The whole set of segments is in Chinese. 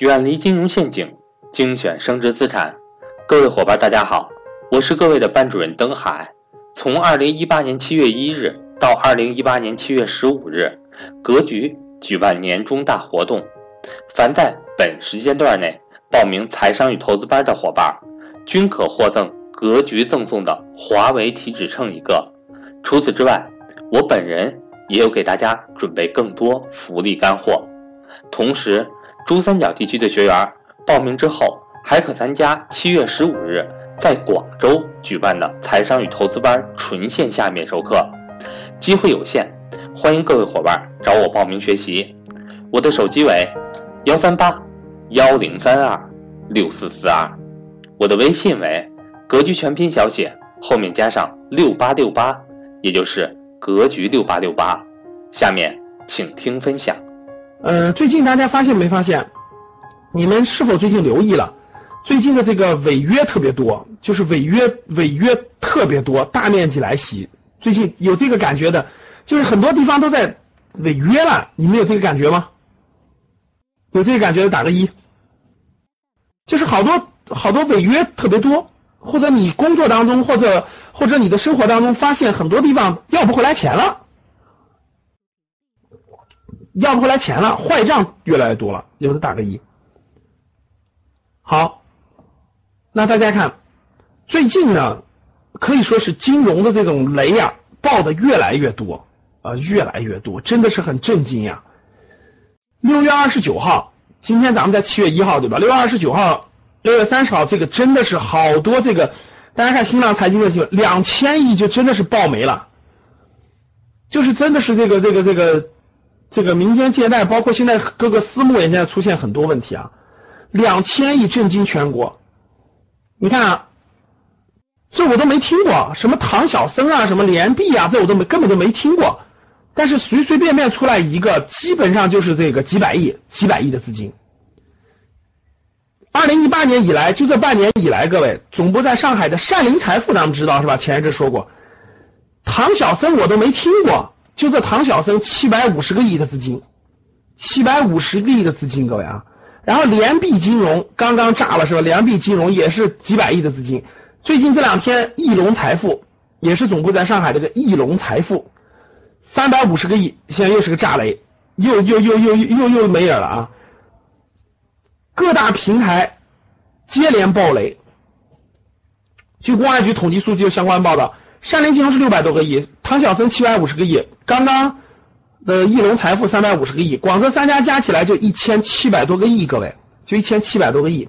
远离金融陷阱，精选升值资产。各位伙伴，大家好，我是各位的班主任登海。从二零一八年七月一日到二零一八年七月十五日，格局举办年终大活动，凡在本时间段内报名财商与投资班的伙伴，均可获赠格局赠送的华为体脂秤一个。除此之外，我本人也有给大家准备更多福利干货，同时。珠三角地区的学员报名之后，还可参加七月十五日在广州举办的财商与投资班纯线下面授课，机会有限，欢迎各位伙伴找我报名学习。我的手机为幺三八幺零三二六四四二，我的微信为格局全拼小写后面加上六八六八，也就是格局六八六八。下面请听分享。呃，最近大家发现没发现？你们是否最近留意了？最近的这个违约特别多，就是违约违约特别多，大面积来袭。最近有这个感觉的，就是很多地方都在违约了。你们有这个感觉吗？有这个感觉的打个一。就是好多好多违约特别多，或者你工作当中，或者或者你的生活当中发现很多地方要不回来钱了。要不回来钱了，坏账越来越多了，有的打个一。好，那大家看，最近呢，可以说是金融的这种雷呀，爆的越来越多啊，越来越多，真的是很震惊呀。六月二十九号，今天咱们在七月一号对吧？六月二十九号、六月三十号，这个真的是好多这个，大家看新浪财经的新闻，两千亿就真的是爆没了，就是真的是这个这个这个。这个民间借贷，包括现在各个私募也现在出现很多问题啊，两千亿震惊全国。你看啊，这我都没听过，什么唐小僧啊，什么联币啊，这我都没根本都没听过。但是随随便便出来一个，基本上就是这个几百亿、几百亿的资金。二零一八年以来，就这半年以来，各位总部在上海的善林财富，咱们知道是吧？前一阵说过，唐小僧我都没听过。就这唐小僧七百五十个亿的资金，七百五十个亿的资金，各位啊，然后联币金融刚刚炸了是吧？联币金融也是几百亿的资金。最近这两天，翼龙财富也是总部在上海这个翼龙财富，三百五十个亿，现在又是个炸雷，又又又又又又没影了啊！各大平台接连爆雷。据公安局统计数据相关报道。善林金融是六百多个亿，唐小僧七百五十个亿，刚刚的翼龙财富三百五十个亿，广这三家加起来就一千七百多个亿，各位就一千七百多个亿。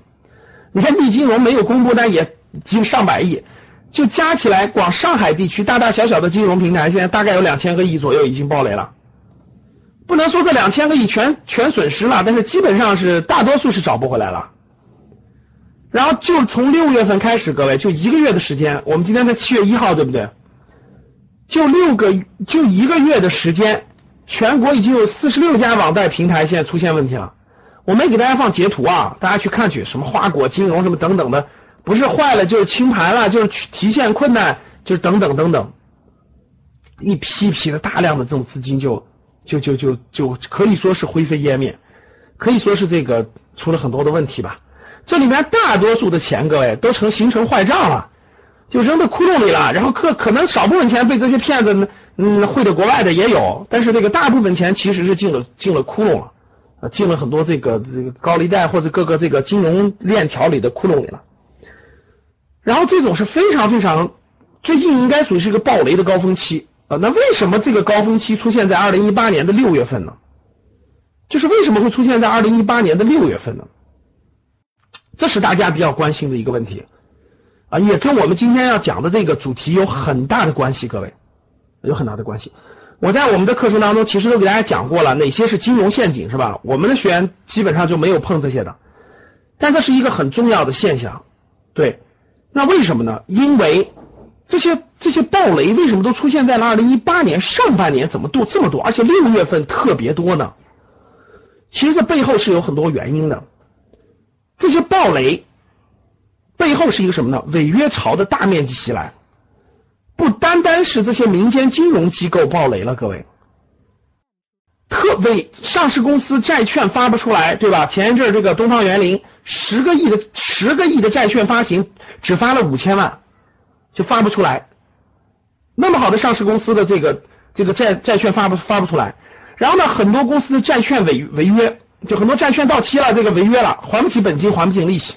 你看，币金融没有公布，但也近上百亿，就加起来，广上海地区大大小小的金融平台，现在大概有两千个亿左右已经爆雷了。不能说这两千个亿全全损失了，但是基本上是大多数是找不回来了。然后就从六月份开始，各位就一个月的时间，我们今天在七月一号，对不对？就六个就一个月的时间，全国已经有四十六家网贷平台现在出现问题了。我没给大家放截图啊，大家去看去，什么花果金融什么等等的，不是坏了就是清盘了，就是提现困难，就是等等等等，一批批的大量的这种资金就就就就就可以说是灰飞烟灭，可以说是这个出了很多的问题吧。这里面大多数的钱，各位都成形成坏账了，就扔到窟窿里了。然后可可能少部分钱被这些骗子嗯汇到国外的也有，但是这个大部分钱其实是进了进了窟窿了，啊，进了很多这个这个高利贷或者各个这个金融链条里的窟窿里了。然后这种是非常非常最近应该属于是一个暴雷的高峰期啊。那为什么这个高峰期出现在二零一八年的六月份呢？就是为什么会出现在二零一八年的六月份呢？这是大家比较关心的一个问题，啊，也跟我们今天要讲的这个主题有很大的关系，各位，有很大的关系。我在我们的课程当中其实都给大家讲过了，哪些是金融陷阱，是吧？我们的学员基本上就没有碰这些的，但这是一个很重要的现象，对。那为什么呢？因为这些这些暴雷为什么都出现在了二零一八年上半年？怎么多这么多？而且六月份特别多呢？其实这背后是有很多原因的。这些暴雷背后是一个什么呢？违约潮的大面积袭来，不单单是这些民间金融机构暴雷了，各位，特个尾上市公司债券发不出来，对吧？前一阵这个东方园林十个亿的十个亿的债券发行，只发了五千万，就发不出来。那么好的上市公司的这个这个债债券发不发不出来，然后呢，很多公司的债券违违约，就很多债券到期了，这个违约了，还不起本金，还不起利息，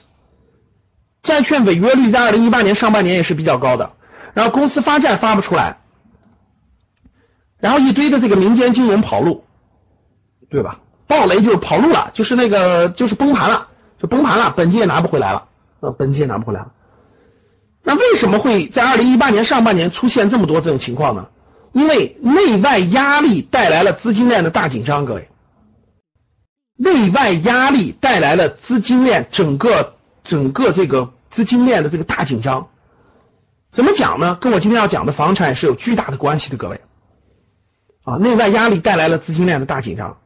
债券违约率在二零一八年上半年也是比较高的，然后公司发债发不出来，然后一堆的这个民间金融跑路，对吧？暴雷就是跑路了，就是那个就是崩盘了，就崩盘了，本金也拿不回来了，呃，本金也拿不回来了。那为什么会在二零一八年上半年出现这么多这种情况呢？因为内外压力带来了资金链的大紧张，各位，内外压力带来了资金链整个整个这个资金链的这个大紧张。怎么讲呢？跟我今天要讲的房产是有巨大的关系的，各位。啊，内外压力带来了资金链的大紧张。